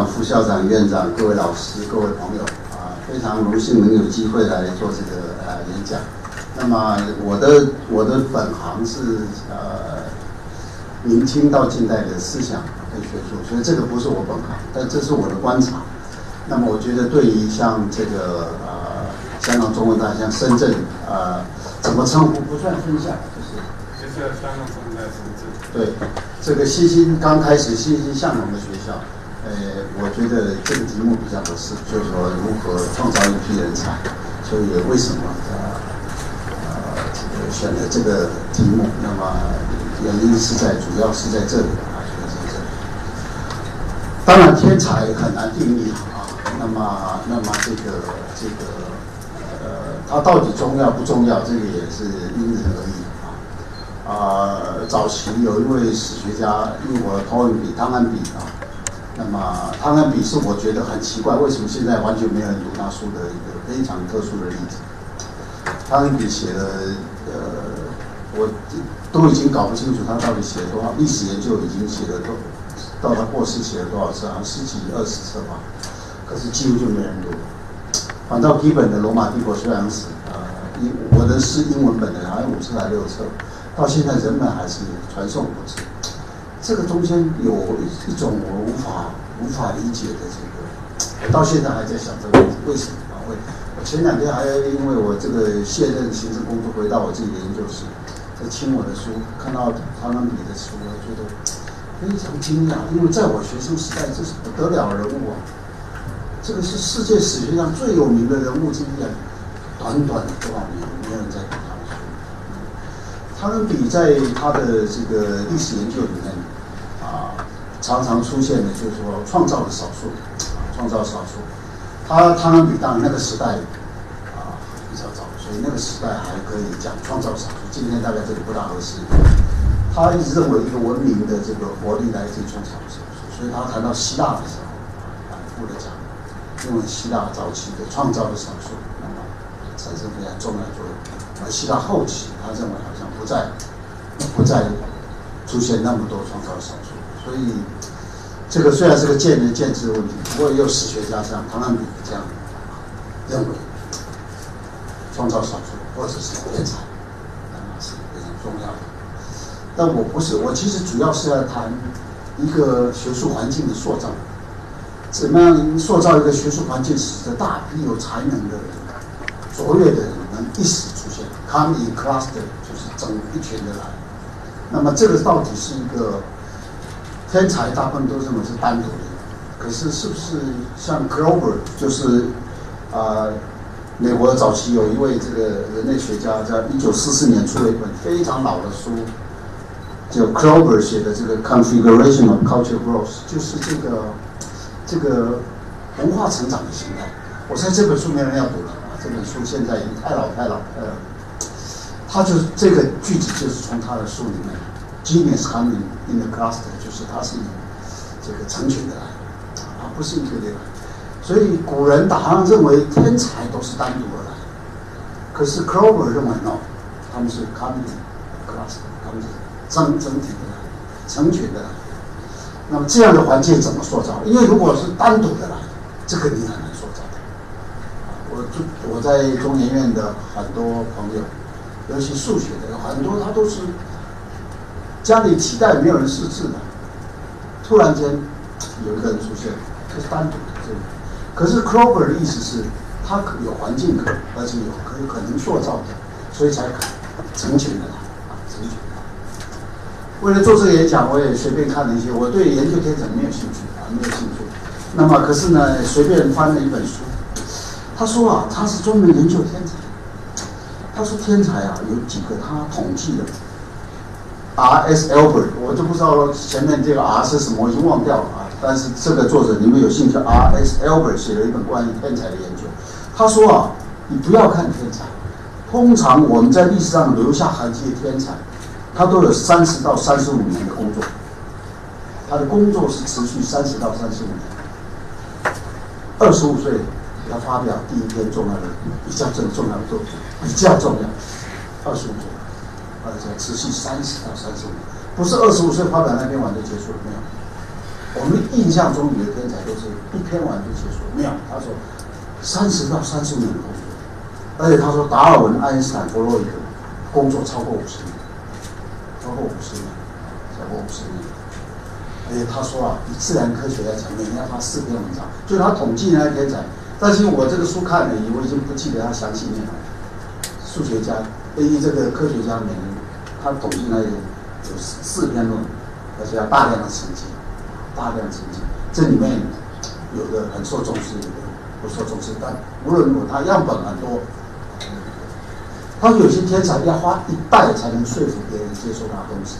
长、副校长、院长、各位老师、各位朋友啊，非常荣幸能有机会来做这个呃演讲。那么我的我的本行是呃明清到近代的思想跟学术，所以这个不是我本行，但这是我的观察。那么我觉得对于像这个呃香港中文大学、像深圳呃怎么称呼不算分校，就是就是香港中文大学深圳。对，这个欣欣刚开始欣欣向荣的学校，呃，我觉得这个题目比较合适，就是说如何创造一批人才，所以为什么呃呃这个选择这个题目？那么原因是在主要是在这里啊，主要是这里。当然，天才很难定义啊。那么，那么这个这个呃，它到底重要不重要？这个也是因人而异啊。啊，早期有一位史学家，英国托恩比，汤恩比啊。那么汤恩比是我觉得很奇怪，为什么现在完全没有人读他书的一个非常特殊的例子。汤恩比写了呃，我都已经搞不清楚他到底写了多少，历史研究已经写了多，到他过世写了多少册，好像十几二十册吧。可是几乎就没人读。反倒基本的罗马帝国虽然是呃，英我的是英文本的，好像五册还六册，到现在人们还是传颂不止。这个中间有一一种我无法无法理解的这个，我到现在还在想这个问题，为什么？我前两天还因为我这个卸任行政工作，回到我自己的研究室，在清我的书，看到汤恩比的书，我觉得非常惊讶，因为在我学生时代，这是不得了人物啊。这个是世界史学上最有名的人物之一啊！短短多少年，没有人在读他的书。汤恩比在他的这个历史研究里面，常常出现的就是说创造的少数啊，创造少数。他汤恩比当那个时代啊比较早，所以那个时代还可以讲创造少数。今天大概这里不大合适。他一直认为一个文明的这个活力来自于创造少数，所以他谈到希腊的时候，反复的讲。因为希腊早期的创造的少数，那么产生非常重要的作用。而希腊后期，他认为好像不再不再出现那么多创造少数，所以这个虽然是个见仁见智的问题，不过也有史学家像唐纳比这样认为，创造少数或者是天才，那么是非常重要的。但我不是，我其实主要是要谈一个学术环境的塑造。怎么样塑造一个学术环境，使得大批有才能的人、卓越的人能一时出现？Come in cluster，就是整一群的来。那么这个到底是一个天才？大部分都认为是单独的。可是是不是像 Grover，就是啊，美国早期有一位这个人类学家，在一九四四年出了一本非常老的书，叫 Grover 写的这个 Configuration of Cultural Growth，就是这个。这个文化成长的形态，我猜这本书没人要读了啊！这本书现在已经太老太老，呃，他就这个句子就是从他的书里面，genius coming in the cluster，就是他是以这个成群的来，啊，不是一个的来。所以古人好像认为天才都是单独而来，可是 Clover 认为 no，他们是 coming cluster，他们是整整体的来，成群的来。那么这样的环境怎么塑造？因为如果是单独的来，这个你很难塑造的。我就我在中研院的很多朋友，尤其数学的很多，他都是家里几代没有人识字的，突然间有一个人出现，他是单独的。这个可是 Cropper 的意思是，他可有环境可，而且有可以可能塑造的，所以才成群的来啊，成群。为了做这个演讲，我也随便看了一些。我对研究天才没有兴趣啊，没有兴趣。那么，可是呢，随便翻了一本书，他说啊，他是专门研究天才。他说天才啊，有几个他统计的。R. S. Albert，我就不知道前面这个 R 是什么，我已经忘掉了啊。但是这个作者，你们有兴趣？R. S. Albert 写了一本关于天才的研究。他说啊，你不要看天才，通常我们在历史上留下痕迹的天才。他都有三十到三十五年的工作，他的工作是持续三十到三十五年。二十五岁他发表第一篇重要的、比较重重要的作品，比较重要。二十五岁岁，而且持续三十到三十五年，不是二十五岁发表那篇完就结束了没有？我们印象中你的天才都是一篇完就结束，没有。他说三十到三十五年工作，而且他说达尔文、爱因斯坦、弗洛伊德工作超过五十年，超过五十年，超过五十年。而且他说啊，以自然科学来讲，每年要发四篇文章，就是他统计那些天才。但是我这个书看了，我已经不记得他详细内容。数学家，对于这个科学家每年他统计那有有四四篇论文，而且要大量的成绩，大量成绩。这里面有的很受重视，有的不受重视。但无论如何，他样本很多。他有些天才要花一代才能说服别人接受他的东西。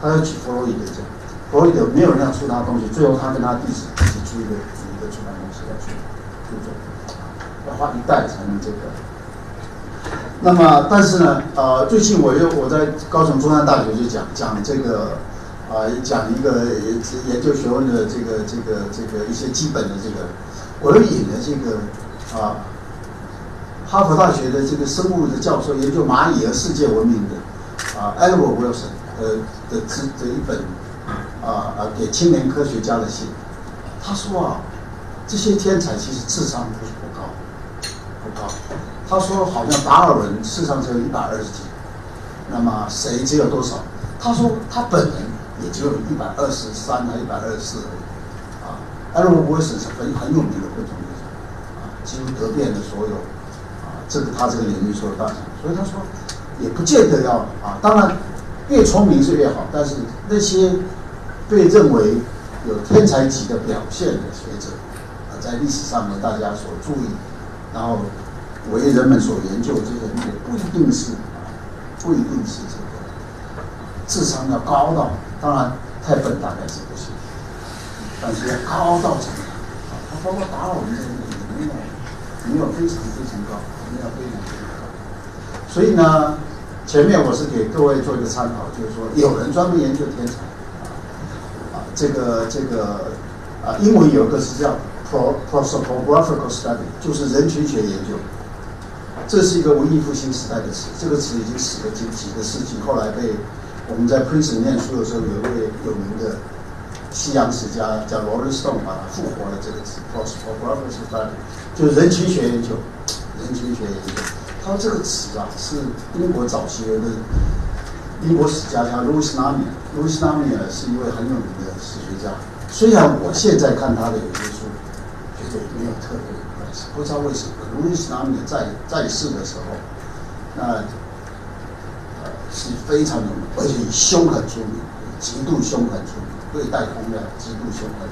他要举弗洛伊德讲，弗洛伊德没有人要出他的东西，最后他跟他弟子一起出一个一个出版公司要出出作，要花一代才能这个。那么，但是呢，呃，最近我又我在高雄中山大学就讲讲这个，啊，讲一个研究学问的这个这个这个一些基本的这个，我又引了这个啊。哈佛大学的这个生物的教授研究蚂蚁和世界闻名的啊，Edward Wilson 呃的这这一本啊啊给青年科学家的信，他说啊，这些天才其实智商不是不高，不高。他说好像达尔文世上只有一百二十几，那么谁只有多少？他说他本人也只有一百二十三还一百二十四而已。啊，Edward Wilson 是很很有名的昆虫学家，啊，几乎得遍了所有啊。这个他这个领域所有大奖，所以他说也不见得要啊。当然，越聪明是越好，但是那些被认为有天才级的表现的学者啊，在历史上呢，大家所注意，然后为人们所研究这些人，也不一定是啊，不一定是这个智商要高到，当然太笨大概是不行，但是要高到什么啊？他包括达尔文这些也没有没有非常非常高。要非常非常高，所以呢，前面我是给各位做一个参考，就是说有人专门研究天才，啊，这个这个啊，英文有个是叫 proprosophographical study，就是人群学研究，这是一个文艺复兴时代的词，这个词已经死了几几个世纪，后来被我们在 Princeton 念书的时候，有一位有名的西洋史家叫 Roger Stone 把它复活了这个词 p o s t p o g r a p h y Society，就是人群学研究。人群学研究，他说这个词啊是英国早期的英国史家叫 Louis n a m i e l o u i s n a m i e 是一位很有名的史学家。虽然我现在看他的有些书，觉得没有特别，不知道为什么。Louis Namier 在在世的时候，那呃是非常有名，而且凶狠出名，极度凶狠出名，对待公量极度凶狠。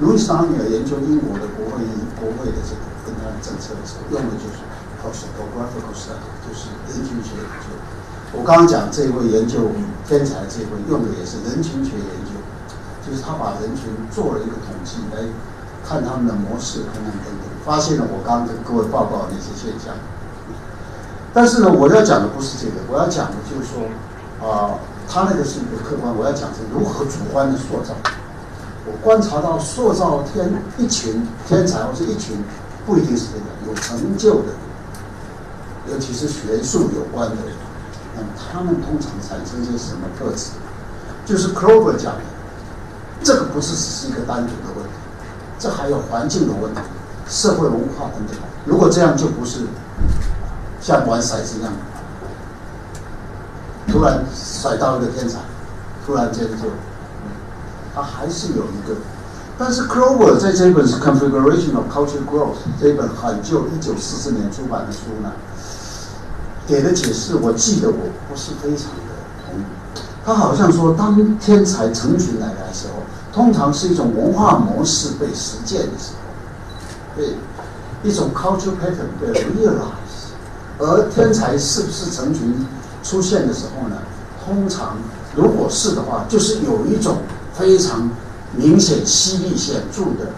Louis Namier 研究英国的国会国会的这个。跟他的政策的时候，用的就是就是人群学研究。我刚刚讲这一位研究天才这一位用的也是人群学研究，就是他把人群做了一个统计，来看他们的模式，看看等等，发现了我刚刚跟各位报告的那些现象。但是呢，我要讲的不是这个，我要讲的就是说，啊，他那个是一个客观，我要讲是如何主观的塑造。我观察到塑造天一群天才或者一群。不一定是这个有成就的，尤其是学术有关的人，那么他们通常产生些什么特质？就是 Clover 讲的，这个不是只是一个单独的问题，这还有环境的问题、社会文化等等。如果这样，就不是像玩骰子一样，突然甩到一个天才，突然间就，他还是有一个。但是 Clover 在这本是 Configuration of Cultural Growth 这本很旧，一九四四年出版的书呢，给的解释，我记得我不是非常的同意。他好像说，当天才成群来的时候，通常是一种文化模式被实践的时候，对一种 cultural pattern 被 realize。而天才是不是成群出现的时候呢？通常如果是的话，就是有一种非常。明显、犀利、显著的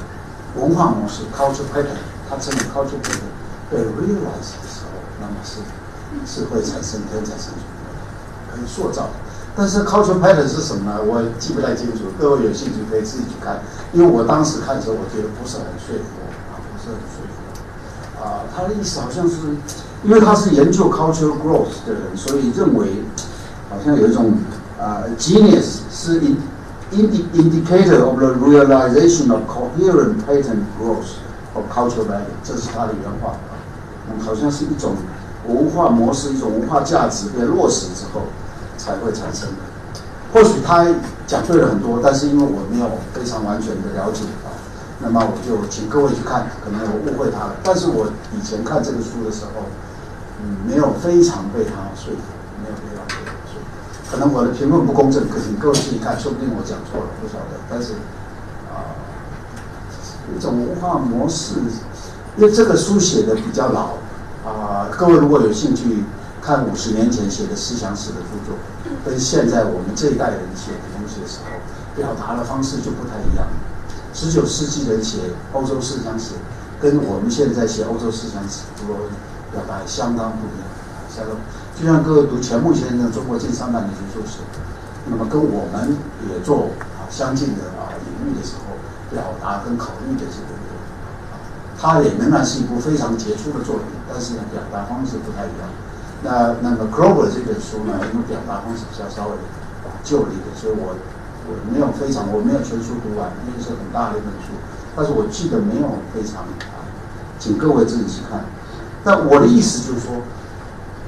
文化模式 （culture pattern），它这种 culture pattern 被 realize 的时候，那么是是会产生天才成群的，可以塑造。但是 culture pattern 是什么呢？我记不太清楚，各位有兴趣可以自己去看。因为我当时看的时候，我觉得不是很说服啊，不是很说服。啊，他的意思好像是，因为他是研究 cultural growth 的人，所以认为好像有一种啊，genius 是一。indi indicator of the realization of coherent pattern growth of cultural value，这是他的原话，嗯，好像是一种文化模式、一种文化价值被落实之后才会产生的。或许他讲对了很多，但是因为我没有非常完全的了解，那么我就请各位去看，可能我误会他了。但是我以前看这个书的时候，嗯，没有非常被他说服，没有非常被他说服。可能我的评论不公正，可是你各位自己看，说不定我讲错了，不晓得。但是啊，一种文化模式，因为这个书写的比较老啊，各位如果有兴趣看五十年前写的思想史的著作。跟现在我们这一代人写的东西的时候，表达的方式就不太一样。十九世纪人写欧洲思想史，跟我们现在写欧洲思想史，我表达相当不一样。相当，就像各位读钱穆先生《中国近三百年学术史》，那么跟我们也做啊相近的啊领域的时候，表达跟考虑的这个，啊，它也仍然是一部非常杰出的作品，但是呢，表达方式不太一样。那那么 Grover 这本书呢，因为表达方式比较稍微旧了一点，所以我我没有非常我没有全书读完，因为是很大的一本书，但是我记得没有非常啊，请各位自己去看。那我的意思就是说，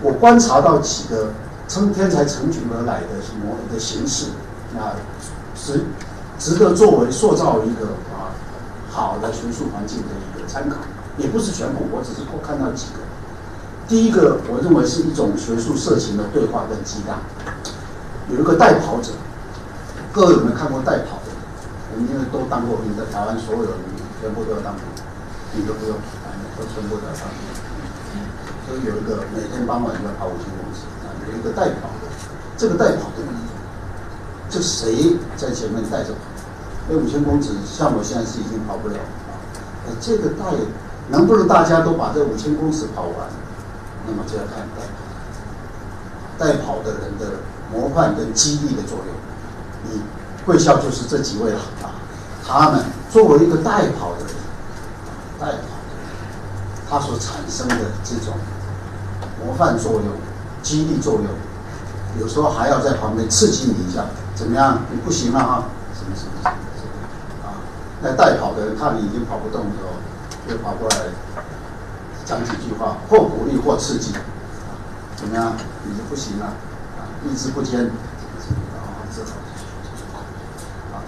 我观察到几个成天才成群而来的什么的形式，那值值得作为塑造一个啊好的学术环境的一个参考，也不是全部，我只是我看到几个。第一个，我认为是一种学术色情的对话跟激荡。有一个代跑者，各位有没有看过代跑的？我们因为都当过兵，在台湾所有人全部都要当兵，你都不用，都全部都要当兵。所以有一个每天傍晚要跑五千公尺，有一个代跑的，这个代跑的，这谁在前面带着跑？那五千公尺，像我现在是已经跑不了啊。这个代能不能大家都把这五千公尺跑完？那么就要看代跑，代跑的人的模范跟激励的作用。你贵校就是这几位了啊，他们作为一个代跑的人，代跑的人，他所产生的这种模范作用、激励作用，有时候还要在旁边刺激你一下，怎么样？你不行了啊，什么什么什么什么啊？那代跑的人看你已经跑不动的时候，就跑过来。讲几句话，或鼓励或刺激，怎么样？你就不行了，啊，意志不坚，啊，这种，啊，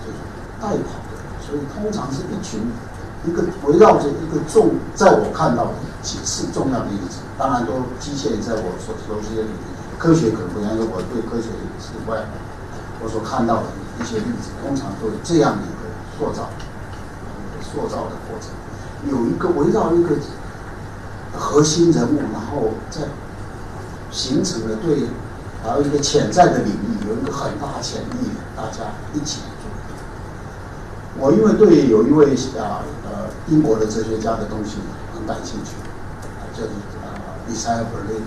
带跑的，所以通常是一群，一个围绕着一个重，在我看到的几次重要的例子，当然都局限在我所熟悉的领域，科学可能不一样，因为我对科学之外，我所看到的一些例子，通常都有这样的一个塑造，塑造的过程，有一个围绕一个。核心人物，然后再形成了对，还有一个潜在的领域，有一个很大潜力，大家一起。我因为对有一位啊呃英国的哲学家的东西很感兴趣，啊叫做啊伊塞尔伯林，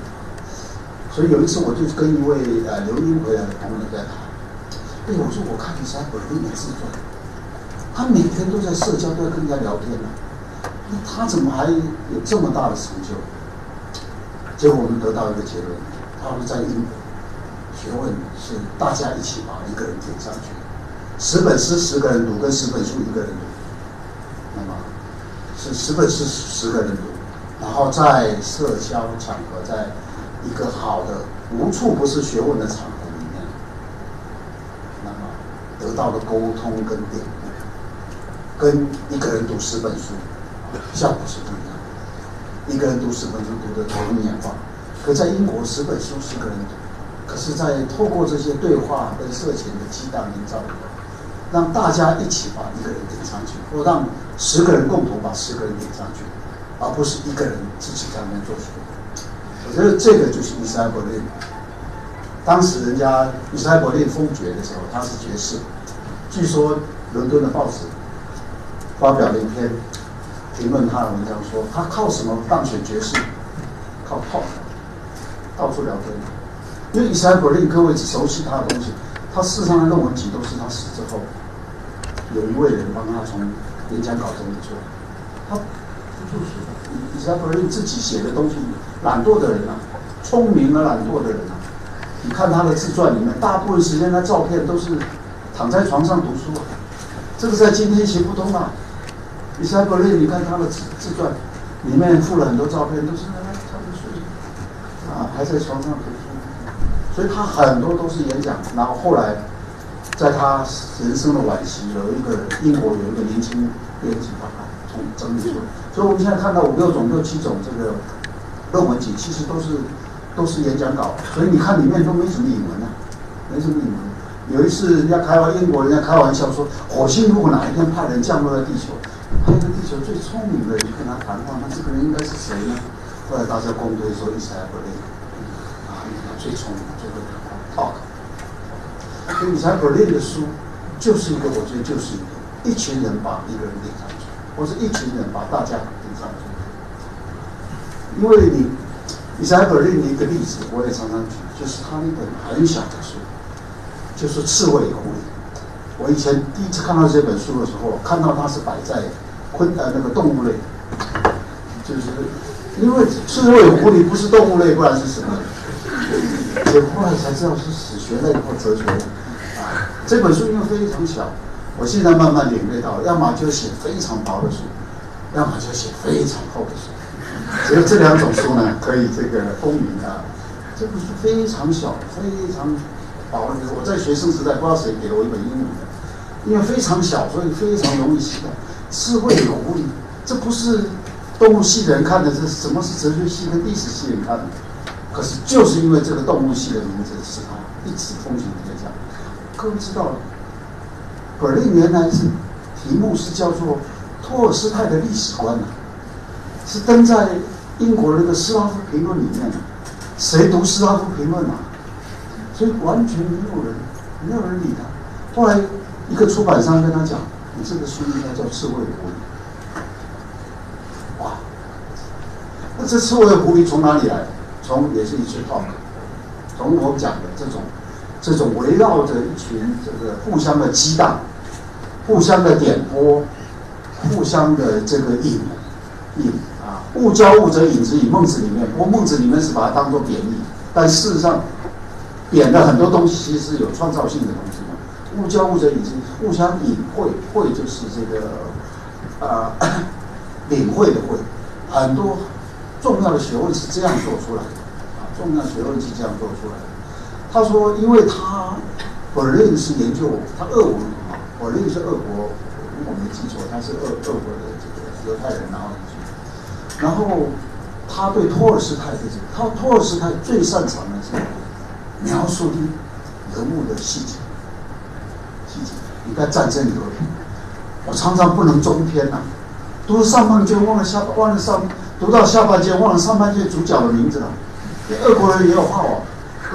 所以有一次我就跟一位呃留英回来的朋友在谈，哎我说我看伊塞尔伯林的自传，他每天都在社交，都在跟人家聊天呢。那他怎么还有这么大的成就？结果我们得到一个结论：他是在英国，学问是大家一起把一个人顶上去。十本诗十个人读，跟十本书一个人读，那么是十本诗十个人读，然后在社交场合，在一个好的无处不是学问的场合里面，那么得到的沟通跟点悟，跟一个人读十本书。效果是不一样的。一个人读十本书读得头昏眼花，可在英国十本书十个人读，可是，在透过这些对话跟色情的激荡营造，让大家一起把一个人顶上去，或让十个人共同把十个人顶上去，而不是一个人自己在那边做事。我觉得这个就是伊塞伯利。当时人家伊塞伯利封爵的时候，他是爵士。据说伦敦的报纸发表了一篇。评论他的文章说，他靠什么当选爵士？靠泡，到处聊天。因为伊塞伯林，各位熟悉他的东西，他世上的论文集都是他死之后，有一位人帮他从演讲稿中出来。他就是伊塞伯林自己写的东西，懒惰的人啊，聪明而懒惰的人啊。你看他的自传里面，大部分时间他照片都是躺在床上读书啊，这个在今天行不通啊。以赛伯利，你看他的自自传，里面附了很多照片，都是他他睡，啊，还在床上读书，所以他很多都是演讲。然后后来，在他人生的晚期，有一个英国有一个年轻编辑把他从整理出来。所以我们现在看到五六种、六七种这个论文集，其实都是都是演讲稿，所以你看里面都没什么引文啊，没什么引文。有一次人家开玩英国人家开玩笑说，火星如果哪一天派人降落在地球。派个地球最聪明的人跟他谈话，那这个人应该是谁呢？后来大家公推说伊莎伯林，啊，他最聪明，最会谈话，talk。所以伊莎伯林的书就是一个，我觉得就是一个，一群人把一个人领上去，或是一群人把大家领上去。因为你伊莎伯林的一个例子，我也常常举，就是他那本很小的书，就是《刺猬狐狸》。我以前第一次看到这本书的时候，看到它是摆在。昆呃那个动物类，就是因为刺猬狐狸不是动物类，不然是什么？结果后来才知道是史学类或哲学类。这本书因为非常小，我现在慢慢领略到，要么就写非常薄的书，要么就写非常厚的书。只有这两种书呢，可以这个公允啊。这本书非常小，非常薄。我在学生时代，不知道谁给了我一本英文的，因为非常小，所以非常容易携带。智慧有狐狸，这不是动物系的人看的，这是什么是哲学系跟历史系人看的？可是就是因为这个动物系的名字，使他一直风行天下。各位知道，本利原来是题目是叫做托尔斯泰的历史观呐，是登在英国那个斯拉夫评论里面的。谁读斯拉夫评论啊？所以完全没有人，没有人理他。后来一个出版商跟他讲。你这个书应该叫《刺猬狐狸》。哇！那这刺猬狐狸从哪里来？从也是一群 talk，从我讲的这种，这种围绕着一群这个互相的激荡、互相的点拨、互相的这个引引啊，物交物则引之以孟子里面，不过孟子里面是把它当做贬义，但事实上贬的很多东西其实是有创造性的东西。物交物者引之，互相隐晦，会就是这个，呃，领会的会，很多重要的学问是这样做出来的，啊，重要学问是这样做出来的。他说，因为他本人是研究他俄文啊，本人是俄国，如果没记错，他是俄俄国的这个犹太人，然后，然后他对托尔斯泰的这个，他托尔斯泰最擅长的是描述人物的细节。细节你看战争和平，我常常不能中篇呐，读上半卷忘了下，忘了上，读到下半卷忘了上半卷主角的名字了。俄国人也有号啊，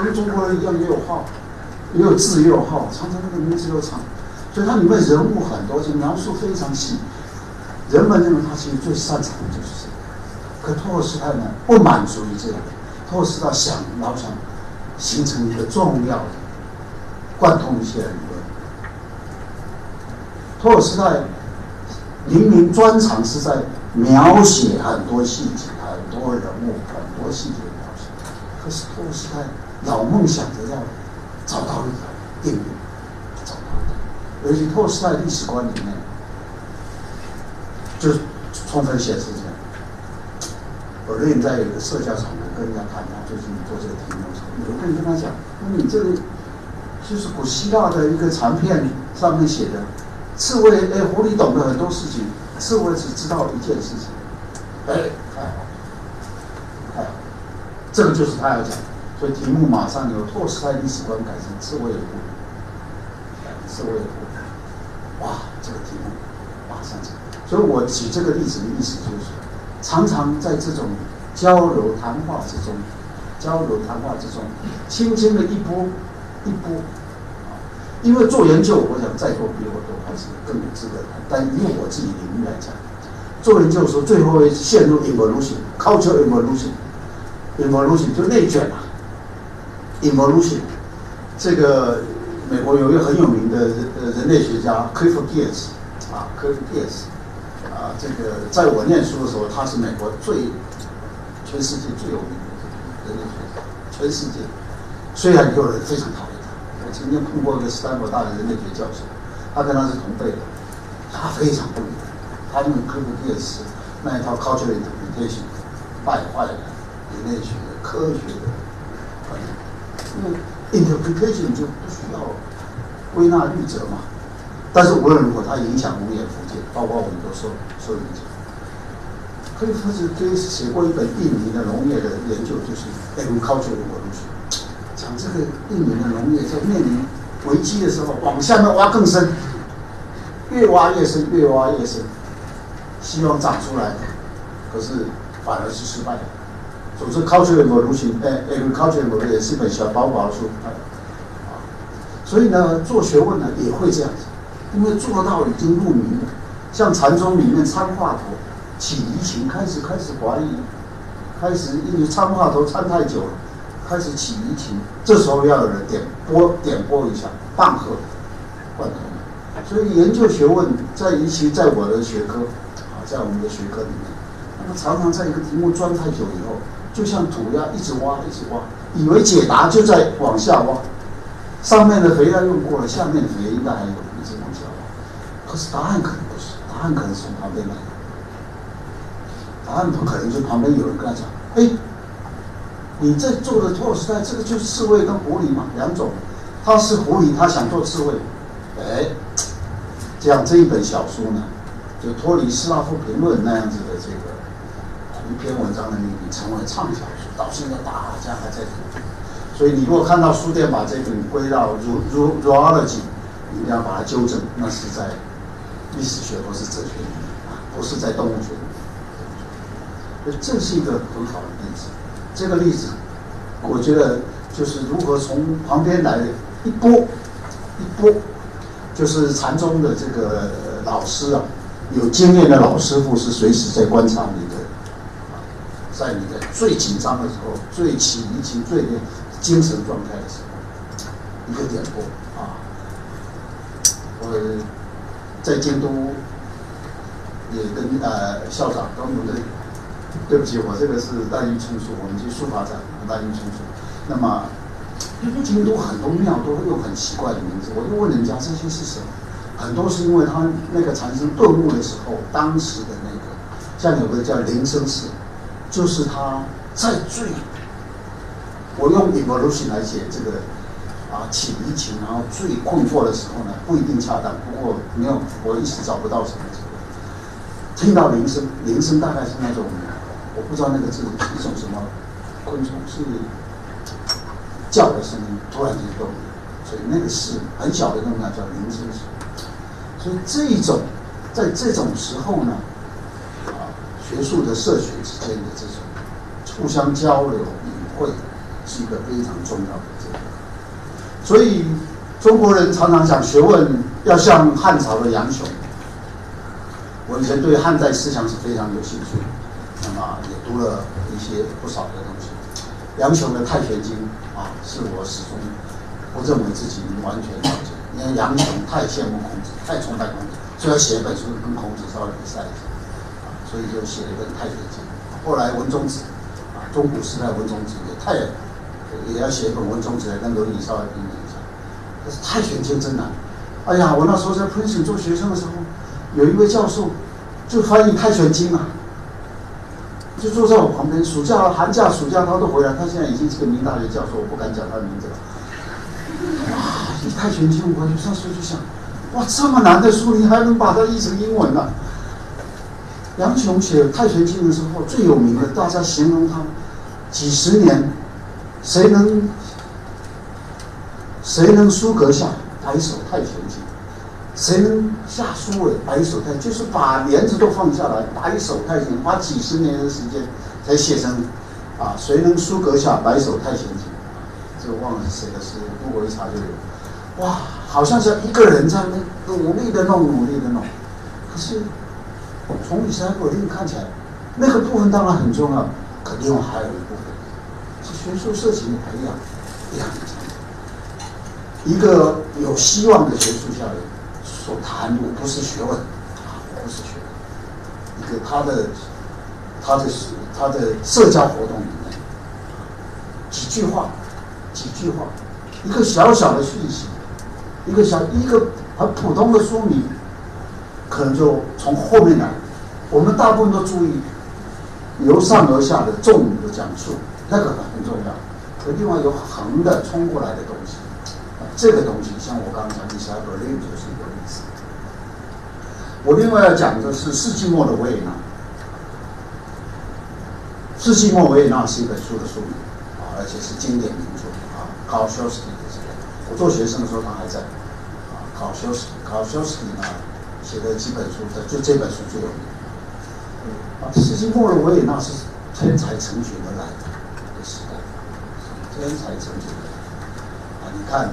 跟中国人一样也有号，也有字也有号，常常那个名字又长，所以它里面人物很多，就描述非常细。人们认为他其实最擅长的就是这个，可托尔斯泰呢不满足于这样，托尔斯泰想老想形成一个重要的贯通一些理论。托尔斯泰明明专长是在描写很多细节、很多人物、很多细节的描写，可是托尔斯泰老梦想着要找到一个定律，找到的。尤其托斯泰历史观里面，就充分显示这样。我最近在一个社交场合跟人家谈就是你做这个题目的时候，有个人跟他讲：“那你这个就是古希腊的一个长片上面写的。”刺猬哎，狐狸懂得很多事情，刺猬只知道一件事情，哎，太好，太好，这个就是他要讲的，所以题目马上由托斯泰历史观改成刺猬狐狸，刺猬狐狸，哇，这个题目马上就，所以我举这个例子的意思就是，常常在这种交流谈话之中，交流谈话之中，轻轻的一波一波。因为做研究，我想在座比我都还是更有资格谈。但以我自己领域来讲，做研究的时候，最后会陷入 evolution，culture evolution，evolution 就内卷啊。evolution，这个美国有一个很有名的呃人类学家 Clifford Geertz 啊，Clifford Geertz 啊，这个在我念书的时候，他是美国最全世界最有名的人类学家，全世界虽然有人非常讨厌他，我。曾经碰过一个斯坦福大学人类学教授，他跟他是同辈的，他非常不理解，他用科布蒂尔斯那一套 cultural interpretation 败坏了人类学的科学的，因为 interpretation 就不需要归纳律则嘛。但是无论如何，它影响农业福建，包括我们都受受影响。克利夫斯对写过一本印尼的农业的研究，就是 agricultural evolution，讲这个印尼的农业在面临危机的时候，往下面挖更深，越挖越深，越挖越深，希望长出来，可是反而是失败的。总之，cultural evolution，哎，agricultural evolution 也是一本小薄薄的书，啊，所以呢，做学问呢也会这样子，因为做到已经入迷了，像禅宗里面参话头。起疑情，开始开始怀疑，开始因为参话头参太久了，开始起疑情。这时候要有人点拨点拨一下，棒喝贯通。所以研究学问，在尤其在我的学科啊，在我们的学科里面，那么常常在一个题目钻太久以后，就像土一样，一直挖一直挖，以为解答就在往下挖，上面的肥料用过了，下面的肥应该还有，一直往下挖。可是答案可能不是，答案可能是从旁边来的。答案不可能，就旁边有人跟他讲：“哎，你这做的托尔斯泰，这个就是刺猬跟狐狸嘛，两种。他是狐狸，他想做刺猬。哎，这样这一本小书呢，就脱离斯拉夫评论那样子的这个一篇文章的命运，成为畅销书，到现在大家还在读。所以你如果看到书店把这本归到 ru ruology，你一定要把它纠正，那是在历史学或是哲学里面啊，不是在动物学。”这是一个很好的例子。这个例子，我觉得就是如何从旁边来一波一波，就是禅宗的这个老师啊，有经验的老师傅是随时在观察你，在你的最紧张的时候、最起疑情、最精神状态的时候，一个点拨啊。我在京都也跟呃校长跟我们的。对不起，我这个是大英充数，我们去书法展，大英充数。那么，京都很多庙都会用很奇怪的名字，我就问人家这些是什么？很多是因为他那个禅师顿悟的时候，当时的那个，像有个叫灵生寺，就是他在最，我用 evolution 来写这个啊起疑情，然后最困惑的时候呢，不一定恰当，不过没有，我一时找不到什么。听到铃声，铃声大概是那种。我不知道那个是一种什么昆虫，是叫的声音，突然间动，所以那个是很小的动物叫铃声所以这一种在这种时候呢，学术的社群之间的这种互相交流领会，是一个非常重要的这个。所以中国人常常讲学问要像汉朝的杨雄，我以前对汉代思想是非常有兴趣。那么也读了一些不少的东西，杨雄的《太玄经》啊，是我始终不认为自己能完全了解。因为杨雄太羡慕孔子，太崇拜孔子，所以要写一本书跟孔子稍微比赛一下，所以就写了一本《太玄经》。后来文中子啊，中古时代文宗子也太也要写一本文宗子来跟《论语》稍微比比一下。可是《太玄经》真难。哎呀，我那时候在 Princeton 做学生的时候，有一位教授就翻译《太玄经》啊。就坐在我旁边，暑假、寒假、暑假他都回来。他现在已经是个名大学教授，我不敢讲他的名字了。哇，一太玄经，我就那时候就想，哇，这么难的书，你还能把它译成英文呢？杨雄写《太玄经》的时候最有名的，大家形容他几十年，谁能谁能书阁下白首太玄经？谁能下书尾白首太，就是把帘子都放下来，白首太行，花几十年的时间才写成啊！谁能书阁下白手太玄经？这个忘了是谁的诗，不过一查就有。哇，好像是一个人在那努力的弄，努力的弄。可是从以前我令看起来，那个部分当然很重要，可另外还有一部分是学术社群的培养，培养。一个有希望的学术校园。所谈的不是学问，啊，不是学问，一个他的，他的他的社交活动里面，几句话，几句话，一个小小的讯息，一个小一个很普通的书名，可能就从后面来。我们大部分都注意由上而下的重的讲述，那个很重要。可另外有横的冲过来的东西，这个东西像我刚刚讲的小本例就是一个例子。我另外要讲的是世纪末的维也纳。世纪末维也纳是一本书的书名啊，而且是经典名著啊。考肖斯基的这个，我做学生的时候他还在啊。考肖斯考肖斯基呢写的几本书，就这本书最有名。啊，世纪末的维也纳是天才成群而来的时代，天才成群的啊！你看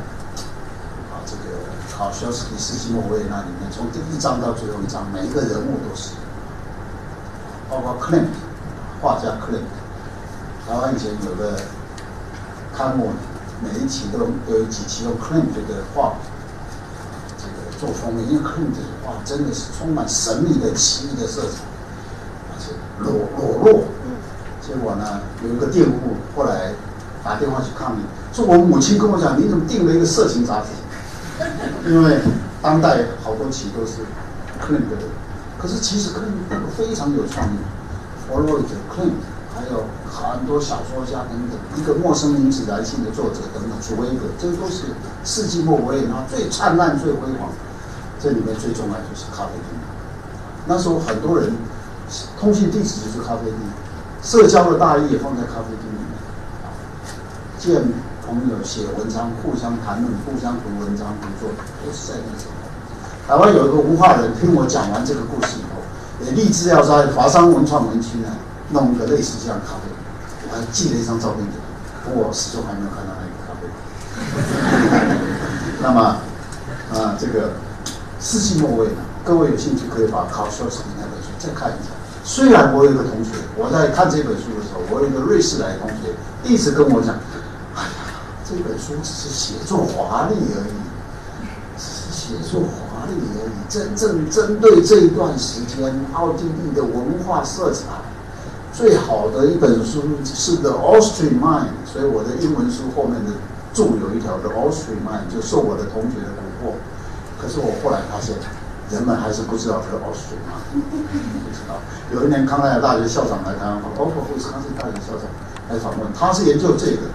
啊，这个考肖斯基世纪末维也纳里面，从第一章到最后一章，每一个人物都是，包括克林画家克林台湾以前有个刊物，每一期都有几期用克林这个画这个做封面，因为克林这个画真的是充满神秘的奇异的色彩。而且裸裸露，结果呢，有一个店户后来打电话去抗议，说我母亲跟我讲，你怎么订了一个色情杂志？因为当代好多企都是克林的，可是其实克林非常有创意，弗洛伊德、克林，还有很多小说家等等，一个陌生女子来信的作者等等，楚威格，这都是世纪末维也纳最灿烂、最辉煌。这里面最重要就是咖啡厅，那时候很多人。通信地址就是咖啡厅，社交的大意也放在咖啡厅里面。见朋友、写文章、互相谈论、互相读文章、读作，都是在那时候。台湾有一个文化人，听我讲完这个故事以后，也立志要在华商文创园区呢弄个类似这样咖啡。我还寄了一张照片给他，不过我始终还没有看到那个咖啡。那么啊，这个世纪末位呢，各位有兴趣可以把考修斯那本书再看一下。虽然我有一个同学，我在看这本书的时候，我有一个瑞士来的同学一直跟我讲：“哎呀，这本书只是写作华丽而已，只是写作华丽而已。真正针对这一段时间奥地利的文化色彩，最好的一本书是《The Austrian Mind》。所以我的英文书后面的注有一条《The Austrian Mind》，就受我的同学的蛊惑。可是我后来发现。”人们还是不知道这个奥斯曼，不知道。有一年康奈尔大学校长来台湾，包括富士康斯大学校长来访问，他是研究这个，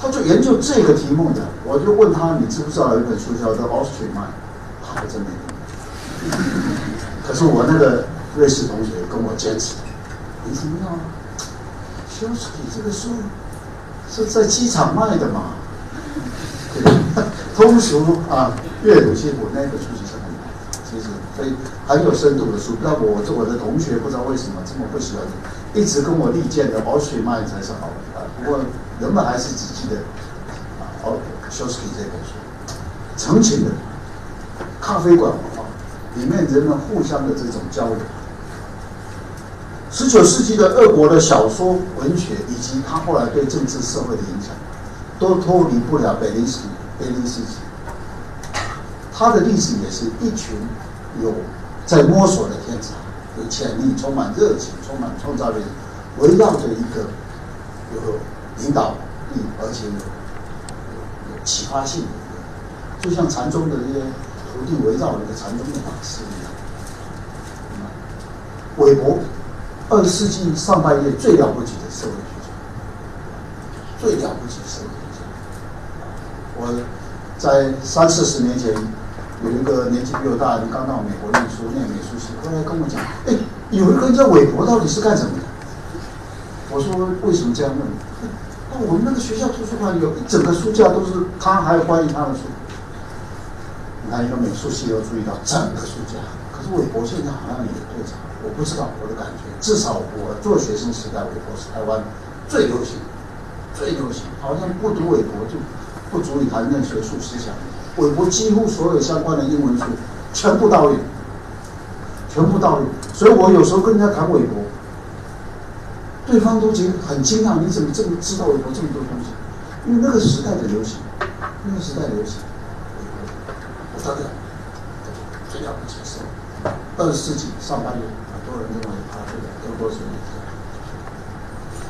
他就研究这个题目的。我就问他，你知不知道有一本书叫《The Austrian Mind》？他还真没听。可是我那个瑞士同学跟我坚持，你怎么样？休斯比这个书是在机场卖的嘛？通俗啊，阅读基础那本书籍是很。其实非很有深度的。书，要不我我的同学不知道为什么这么不喜欢，一直跟我力荐的《奥水曼》才是好的。啊。不过人们还是只记得啊，奥肖斯基这本书，成群的。咖啡馆文化里面人们互相的。这种交流。十九世纪的。俄国的。小说文学以及他后来对政治社会的。影响，都脱离不了贝林斯基、贝林斯基。他的历史也是一群有在摸索的天才，有潜力、充满热情、充满创造力，围绕着一个有领导力而且有启发性的，就像禅宗的这些徒弟围绕一个禅宗的法师一样。韦伯，二十世纪上半叶最了不起的社会学家，最了不起的社会学家。我在三四十年前。有一个年纪比我大的刚到美国念书，念美术系，后来跟我讲：“哎，有一个人叫韦伯，到底是干什么的？”我说：“为什么这样问？那我们那个学校图书馆有一整个书架都是他，还有关于他的书。你看一个美术系要注意到整个书架，可是韦伯现在好像也退场，我不知道我的感觉。至少我做学生时代，韦伯是台湾最流行、最流行，好像不读韦伯就不足以谈论学术思想。”韦伯几乎所有相关的英文书全部到位，全部到位。所以我有时候跟人家谈韦伯，对方都觉得很惊讶：你怎么这么知道韦伯这么多东西？因为那个时代的流行，那个时代流行，不得了，最了不接受二十世纪上半叶，很多人认为他这个德国是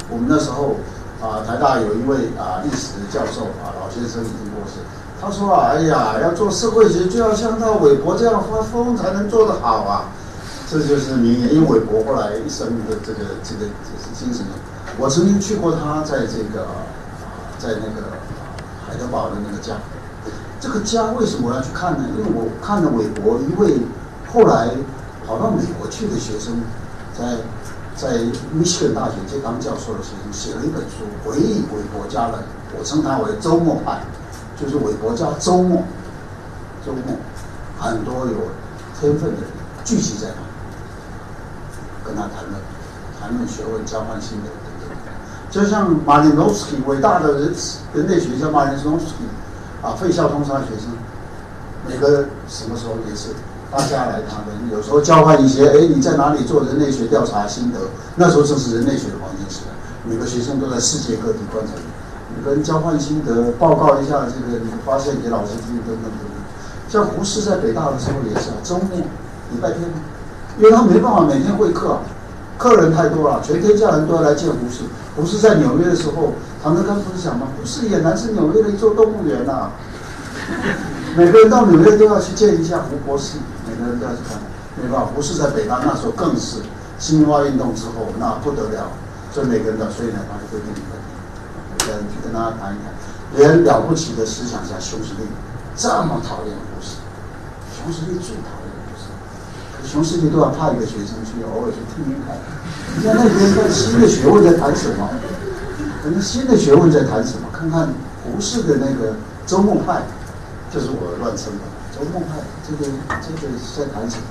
我们那时候啊，台大有一位啊历史教授啊，老先生已经过世。他说啊，哎呀，要做社会学就要像那韦伯这样发疯才能做得好啊。这就是名言，因为韦伯后来一生的这个这个就是精神。我曾经去过他在这个，在那个海德堡的那个家。这个家为什么我要去看呢？因为我看了韦伯一位后来跑到美国去的学生，在在密歇根大学这当教授的学生写了一本书，回忆韦伯家的，我称他为周末派。就是韦伯家周末，周末很多有天分的人聚集在那，跟他谈论谈论学问、交换心得等等。就像马林诺斯基，伟大的人人类学家马林诺斯基，啊，费孝通商学生，每个什么时候也是大家来谈论，有时候交换一些，哎，你在哪里做人类学调查心得？那时候正是人类学的黄金时代，每个学生都在世界各地观察。跟交换心得，报告一下这个你发现给老师听等等等等。像胡适在北大的时候也是啊，周末、礼拜天，因为他没办法每天会客，客人太多了，全天下人都要来见胡适。胡适在纽约的时候，唐德刚不是讲吗？胡适俨然是纽约的一座动物园呐。每个人到纽约都要去见一下胡博士，每个人都要去看。没办法，胡适在北大那时候更是新文化运动之后那不得了，所以每个人的所以呢，他就会跟你去跟大家谈一谈，连了不起的思想家熊十力这么讨厌胡适，熊十力最讨厌胡适，熊十力都要派一个学生去偶尔去听听看，你看那边在新的学问在谈什么？可能新的学问在谈什么？看看胡适的那个周末派，就是我乱称的周末派，这个这个在谈什么？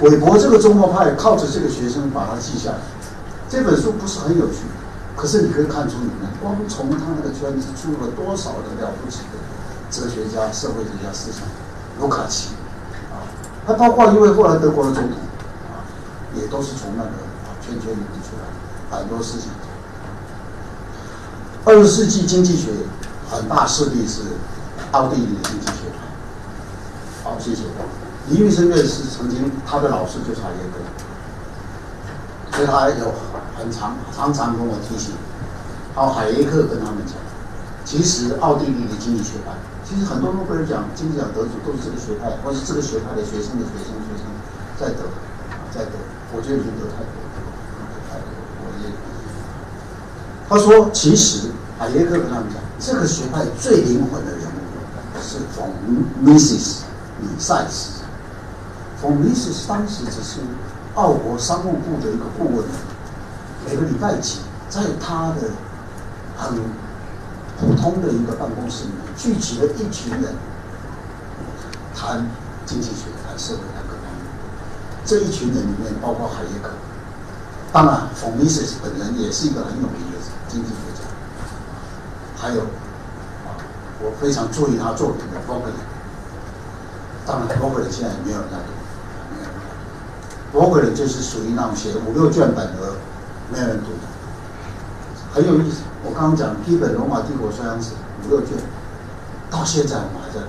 韦伯这个周末派靠着这个学生把它记下来，这本书不是很有趣。可是你可以看出，里面光从他那个圈子出了多少的了不起的哲学家、社会学家思想，卢卡奇啊，还包括一位后来德国的总统啊，也都是从那个圈圈里面出来很多事情。二十世纪经济学很大势力是奥地利的经济学派。好，谢谢。李玉生院士曾经他的老师就是海耶格，所以他有。很常常常跟我提醒，还有海耶克跟他们讲，其实奥地利的经济学派，其实很多诺贝尔奖经济奖得主都是这个学派，或是这个学派的学生的学生学生在得，在得，我觉得已经得太多，太多，我也。他说，其实海耶克跟他们讲，这个学派最灵魂的人物是冯米斯，米塞斯，冯米斯当时只是奥国商务部的一个顾问。每个礼拜几，在他的很普通的一个办公室里面，聚集了一群人，谈经济学、谈社会、谈各方面。这一群人里面包括海耶克，当然冯米斯本人也是一个很有名的经济学家。还有，我非常注意他作品的伯格林。当然，伯格林现在也没有人在读，没有人在读。伯格林就是属于那种写五六卷本的。没有人读，很有意思。我刚刚讲《第一本罗马帝国衰亡史》五六卷，到现在我们还在读。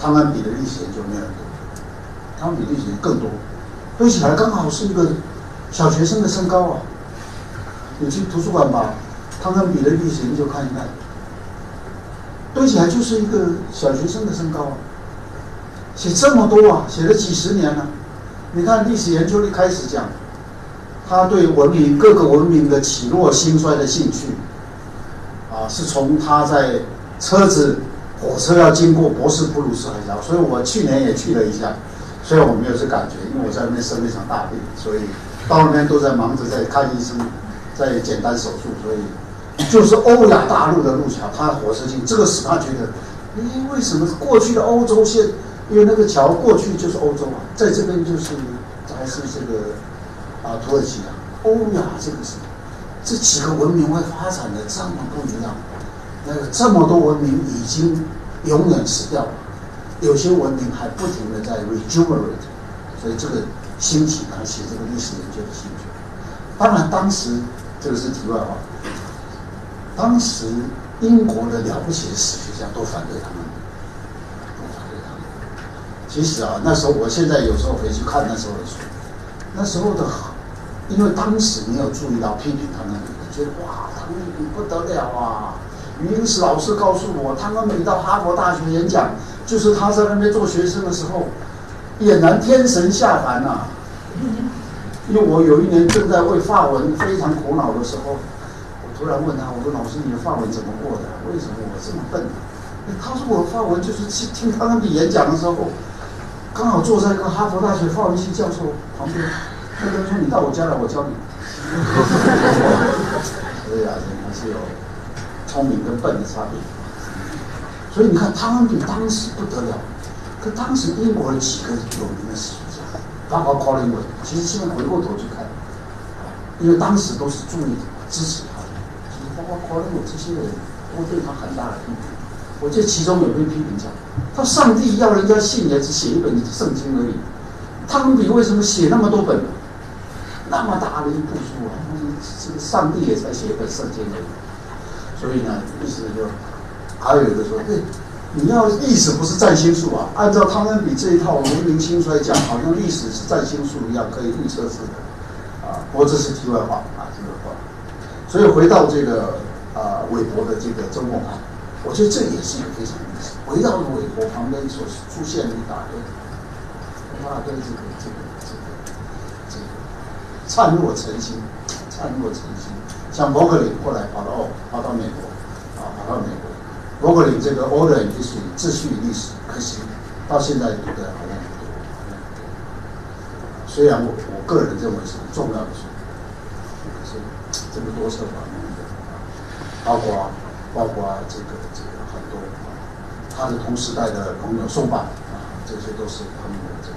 汤恩比的历史研究没有人读，汤恩比历史更多，堆起来刚好是一个小学生的身高啊！你去图书馆把汤恩比的历史研究看一看，堆起来就是一个小学生的身高啊！写这么多啊，写了几十年了。你看历史研究一开始讲，他对文明各个文明的起落兴衰的兴趣，啊，是从他在车子火车要经过博斯普鲁斯海峡，所以我去年也去了一下，虽然我没有这感觉，因为我在那边生了一场大病，所以到那边都在忙着在看医生，在简单手术，所以就是欧亚大陆的路桥，他火车进这个使他觉得，咦，为什么过去的欧洲现因为那个桥过去就是欧洲啊，在这边就是还是这个啊土耳其啊，欧亚这个是这几个文明会发展的这么不一样，那个这么多文明已经永远死掉了，有些文明还不停的在 rejuvenate，所以这个兴起他写这个历史研究的兴趣。当然当时这个是题外话，当时英国的了不起的史学家都反对他们。其实啊，那时候我现在有时候回去看那时候的书，那时候的因为当时没有注意到批评汤恩比，觉得哇，汤恩比不得了啊！语音老师告诉我，汤恩比到哈佛大学演讲，就是他在那边做学生的时候，俨然天神下凡呐、因为我有一年正在为法文非常苦恼的时候，我突然问他，我说老师，你的法文怎么过的？为什么我这么笨？他说我的法文就是去听汤恩比演讲的时候，刚好坐在一个哈佛大学法文系教授旁边，那个人说你到我家来，我教你。所以啊，人还是有聪明跟笨的差别。所以你看，汤恩比当时不得了，可当时英国的几个有名的史学家，包括 Colin Wood，其实现在回过头去看，因为当时都是注意支持他的，其实包括 Colin Wood 这些人都对他很大的批评。我记得其中有一篇批评讲，他上帝要人家信也只写一本圣经而已，汤恩比为什么写那么多本？那么大的一部书啊，这个上帝也才写一本圣经而已。所以呢，意思就还有一个说，对，你要历史不是占星术啊，按照汤恩比这一套文明兴衰讲，好像历史是占星术一样，可以预测似的啊。不过这是题外话啊，这个话。所以回到这个啊，韦伯的这个周末案，我觉得这也是一个非常有意思。围绕着韦伯旁边所出现的一大堆，一大堆这个这个这个这个灿若晨星，灿若晨星。像伯克林后来跑到，跑到美国，啊，跑到美国。伯克林这个 Order in History 秩序与历史，可惜到现在读的好像不多。虽然我我个人认为是很重要的书，可是这么多策方面的，包括包括这个这个很多，他的同时代的朋友宋版啊，这些都是他们的这个。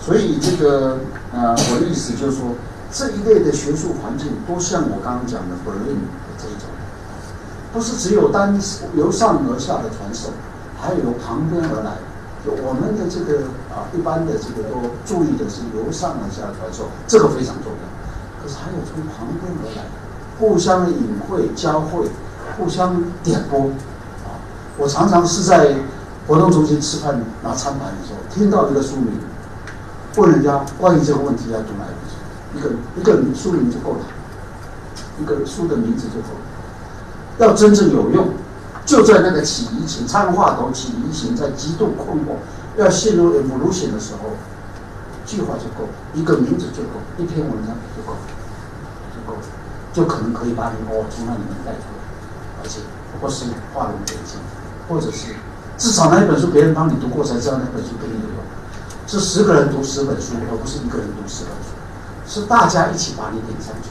所以这个呃，我的意思就是说，这一类的学术环境，都像我刚刚讲的 Berlin 的这种，不是只有单由上而下的传授，还有由旁边而来。就我们的这个啊，一般的这个都注意的是由上而下的传授，这个非常重要。可是还有从旁边而来，互相的隐晦交汇，互相点拨。啊，我常常是在活动中心吃饭，拿餐盘的时候，听到一个书名。问人家关于这个问题要读哪一本书？一个一个书名就够了，一个书的名字就够了。要真正有用，就在那个起疑情、参话头起疑情，在极度困惑、要陷入 evolution 的时候，一句话就够，一个名字就够，一篇文章就够，就够了，就可能可以把你哦从那里面带出来，而且或是画龙点睛，或者是至少那一本书别人帮你读过，才知道那本书对你有用。是十个人读十本书，而不是一个人读十本书，是大家一起把你顶上去，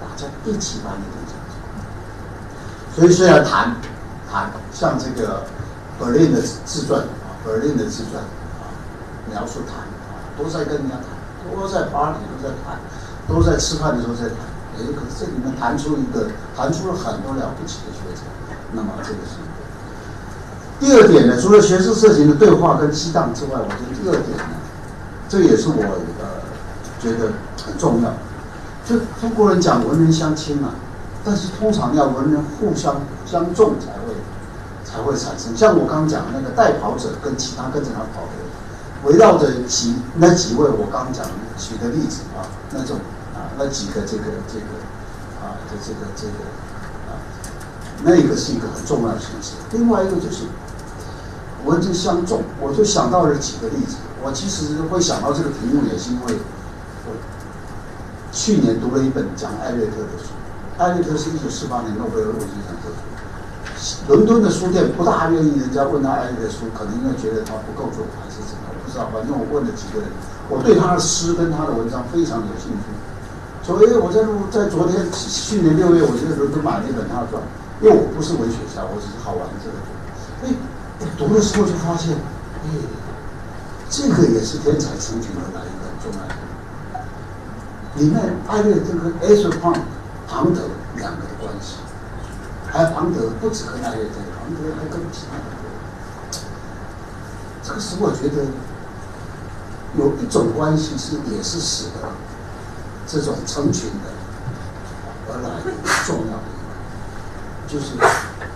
大家一起把你顶上去。所以虽然谈谈像这个 Berlin 的自传啊柏林的自传啊，描述谈啊，都在跟人家谈，都在巴黎都在谈，都在吃饭的时候在谈。哎，可是这里面谈出一个，谈出了很多了不起的学者。那么这个是。第二点呢，除了学术社群的对话跟激荡之外，我觉得第二点呢，这也是我呃觉得很重要。就中国人讲文人相亲嘛，但是通常要文人互相相重才会才会产生。像我刚讲那个带跑者跟其他跟着他跑的人，围绕着几那几位我刚讲举的例子啊，那种那几个这个这个啊的这个这个啊，那个是一个很重要的形式。另外一个就是。文字相重，我就想到了几个例子。我其实会想到这个题目，也是因为我去年读了一本讲艾略特的书。艾略特是一九四八年诺贝尔物理学奖得主。伦敦的书店不大愿意人家问他艾略特书，可能因为觉得他不够重，还是怎么？我不知道。反正我问了几个人，我对他的诗跟他的文章非常有兴趣。所以我在录，在昨天去年六月，我在伦敦买了一本他的传，因为我不是文学家，我只是好玩这个。哎。读的时候就发现，哎，这个也是天才成群而来一个重要的。里面艾略特跟艾瑟庞庞德两个的关系，还有庞德不止跟艾略特，庞德还跟其他很多。这个使我觉得有一种关系是也是使得这种成群的而来重要的，就是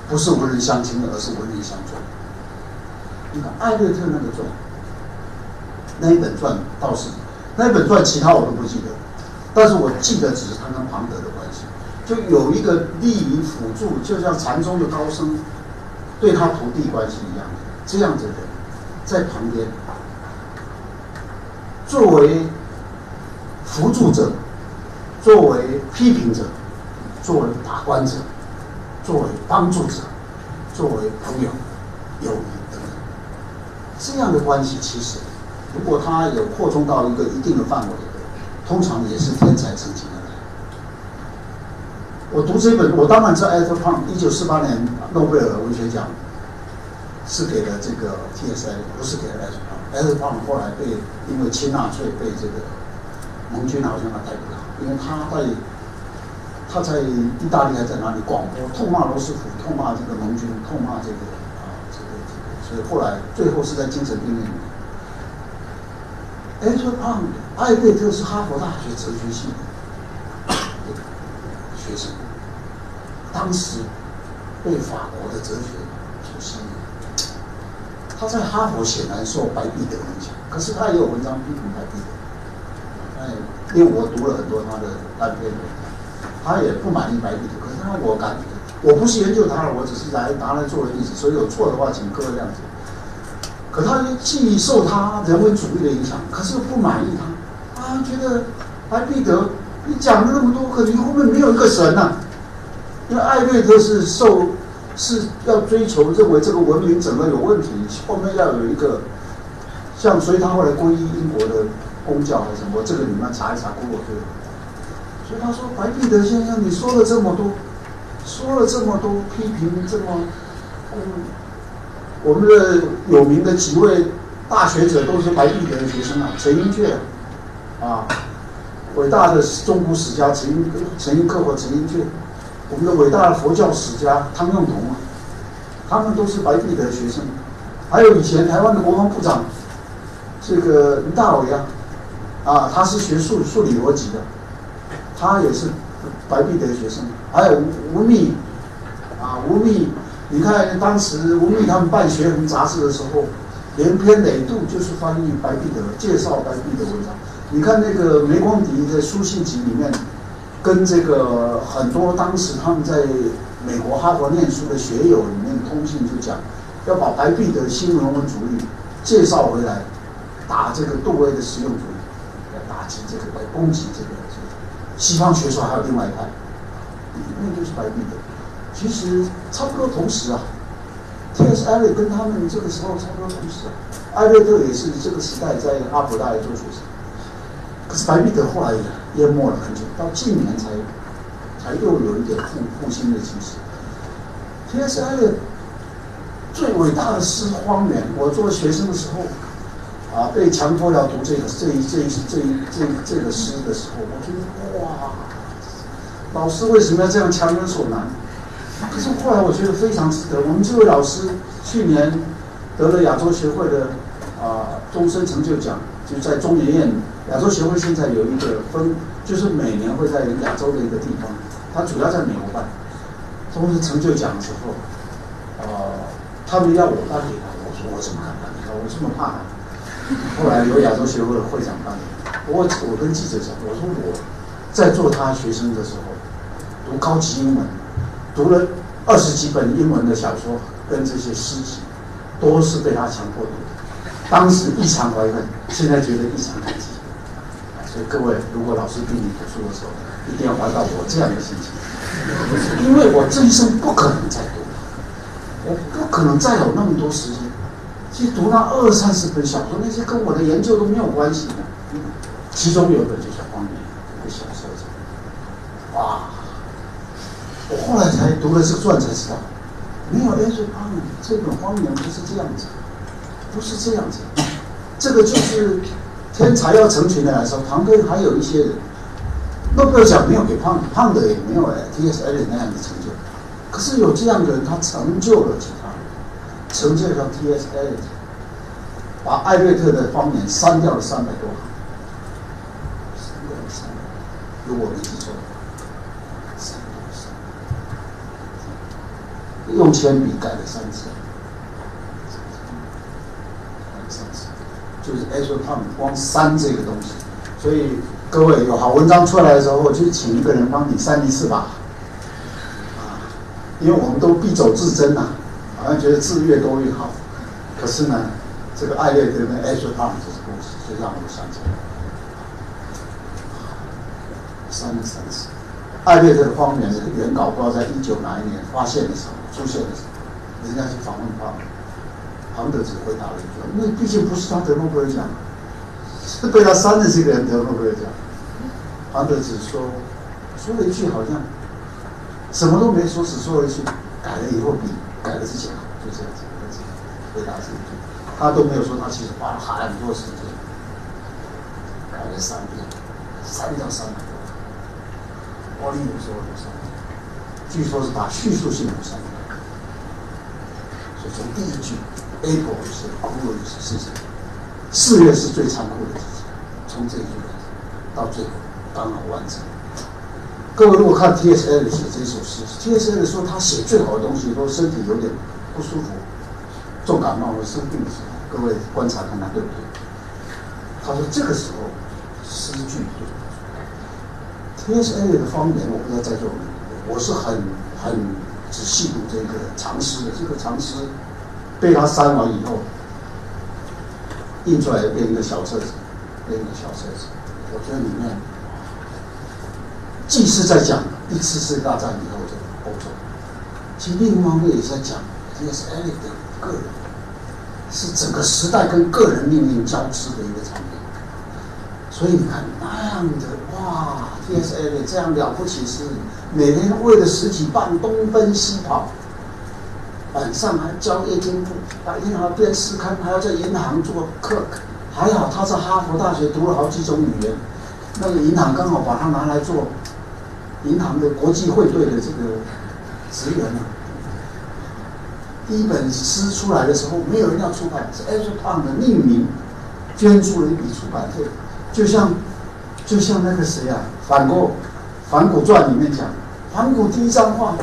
不是文人相亲的，而是文人相重。你看艾略特那个传，那一本传倒是，那一本传其他我都不记得，但是我记得只是他跟庞德的关系，就有一个利于辅助，就像禅宗的高僧对他徒弟关系一样的，这样子的人在旁边作为辅助者，作为批评者，作为打官者，作为帮助者，作为朋友、友谊等等，这样的关系其实，如果他有扩充到一个一定的范围。通常也是天才成型的。我读这本，我当然知道艾特胖一九四八年诺贝尔文学奖是给了这个 T.S.I，不是给了艾特胖。艾特胖后来被因为亲纳粹被这个盟军好像他逮不了，因为他在他在意大利还在哪里广播痛骂罗斯福，痛骂这个盟军，痛骂这个啊这个这个，所以后来最后是在精神病院里面。艾特胖。艾贝特是哈佛大学哲学系的学生，当时被法国的哲学所吸引。他在哈佛显然受白璧德影响，可是他也有文章批评白璧德。因为我读了很多他的单篇文章，他也不满意白璧德。可是他我感，我不是研究他了，我只是来拿来作为例子，所以有错的话，请各位谅解。可他既受他人文主义的影响，可是又不满意他。他觉得艾必德，你讲了那么多，可你后面没有一个神呐。因为艾略特是受是要追求认为这个文明整个有问题，后面要有一个像，所以他后来皈依英国的公教还是什么，这个你们查一查，给我对。所以他说白必德先生，你说了这么多，说了这么多批评，这么嗯，我们的有名的几位大学者都是白必德的学生啊，陈寅恪。啊，伟大的中国史家陈寅陈寅恪和陈寅恪，我们的伟大的佛教史家汤用彤啊，他们都是白璧德的学生。还有以前台湾的国防部长，这个林大伟啊，啊，他是学数数理逻辑的，他也是白璧德的学生。还有吴吴宓，啊，吴宓，你看当时吴宓他们办学恒杂志的时候，连篇累牍就是翻译白璧德，介绍白璧德文章。你看那个梅光迪的书信集里面，跟这个很多当时他们在美国哈佛念书的学友里面通信就讲，要把白璧的新人文主义介绍回来，打这个杜威的实用主义，打击这个来攻击这个西方学说还有另外一派，那就是白璧的。其实差不多同时啊，T.S. 艾略跟他们这个时候差不多同时啊，艾略特也是这个时代在哈佛大学做学生。可是白璧德后来淹没了很久，到近年才才又有一点复复兴的趋势。T.S. 艾略最伟大的是《荒原》，我做学生的时候啊，被强迫要读这个这一这一这一这这个诗的时候，我觉得哇，老师为什么要这样强人所难？可是后来我觉得非常值得。我们这位老师去年得了亚洲协会的啊终身成就奖，就在中研院。亚洲协会现在有一个分，就是每年会在亚洲的一个地方，它主要在美国办。终身成就奖的时候，呃，他们要我颁给他，我说我怎么敢颁给他？我这么怕他。后来由亚洲协会的会长颁给他。我我跟记者讲，我说我在做他学生的时候，读高级英文，读了二十几本英文的小说跟这些诗集，都是被他强迫读的。当时异常怀恨，现在觉得异常感激。所以各位，如果老师逼你读书的时候，一定要怀到我这样的心情，因为我这一生不可能再读，我不可能再有那么多时间去读那二三十本小说，那些跟我的研究都没有关系的。其中有一本就是《荒野》，一个小说家。哇！我后来才读了这个传才知道，没有 A 最荒野这本《荒野》不是这样子，不是这样子，这个就是。天才要成群的来说，旁边还有一些人，诺贝尔奖没有给胖胖的也没有，T.S. 艾略那样的成就，可是有这样的人，他成就了其他人，成就了 T.S. 艾略，把艾略特的方言删掉了三百多行，删掉了三百，如果没记错，删掉了三百，用铅笔改了三次。就是 H 他们光删这个东西，所以各位有好文章出来的时候，就请一个人帮你删一次吧。啊，因为我们都必走至真呐，好像觉得字越多越好。可是呢，这个艾略特跟艾索汤这个故事，就让我想起来，删了三次。艾略特的荒原的原稿，不知道在一九哪一年发现的时候出现的时候，人家去访问他，庞德只回答了一句：“因为毕竟不是他得诺贝尔奖。”是被他删的这个人得诺贝尔奖，庞德只说说了一句，好像什么都没说，只说了一句，改了以后比改了之前好，就这样子回答这一句，他都没有说他其实花了很多时间改了三遍，三到三百多，我里有说多少？据说是把叙述性都删掉，所以从第一句 April 是 April 是是什么？四月是最残酷的季节，从这一句开始到最后刚好完成。各位如果看 T.S. 艾 l 写这首诗，T.S. 艾 l 说他写最好的东西，都身体有点不舒服、重感冒或生病的时候，各位观察看他对不对？他说这个时候诗句就 T.S. 艾 l 的。方言，我不知道在座我是很很仔细读这个长诗的，这个长诗被他删完以后。印出来变一个小册子，变一个小册子。我觉得里面既是在讲一次世界大战以后的欧洲，其实另一方面也在讲这个是艾利的个人，是整个时代跟个人命运交织的一个场面。所以你看那样的哇，T.S. 艾利这样了不起是每天为了十几磅东奔西跑。晚上还教夜间部，白天还要编诗刊，还要在银行做客。还好他在哈佛大学读了好几种语言，那个银行刚好把他拿来做银行的国际汇兑的这个职员呢。第一本诗出来的时候，没有人要出版，是 H. p o n 的匿名捐助了一笔出版费，就像就像那个谁啊，反过《反古传》里面讲，反古第一张画，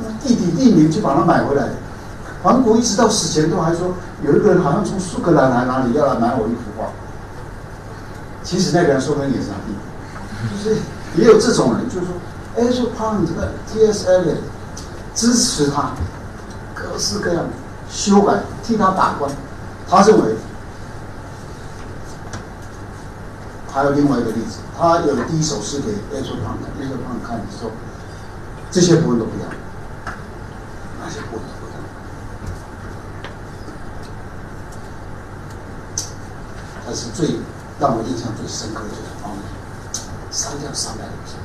那弟弟匿名就把它买回来。反古一直到死前都还说，有一个人好像从苏格兰来哪里要来买我一幅画。其实那个人说不定也是他弟弟，就是也有这种人，就是说 a s h p o n 这个 T.S. Eliot 支持他，各式各样的修改，替他把关。他认为，还有另外一个例子，他有第一首诗给 a s h p o n a s h p o n 看的时候，这些部分都不要，那些部分。但是最让我印象最深刻的就是方面，删掉三百六十行，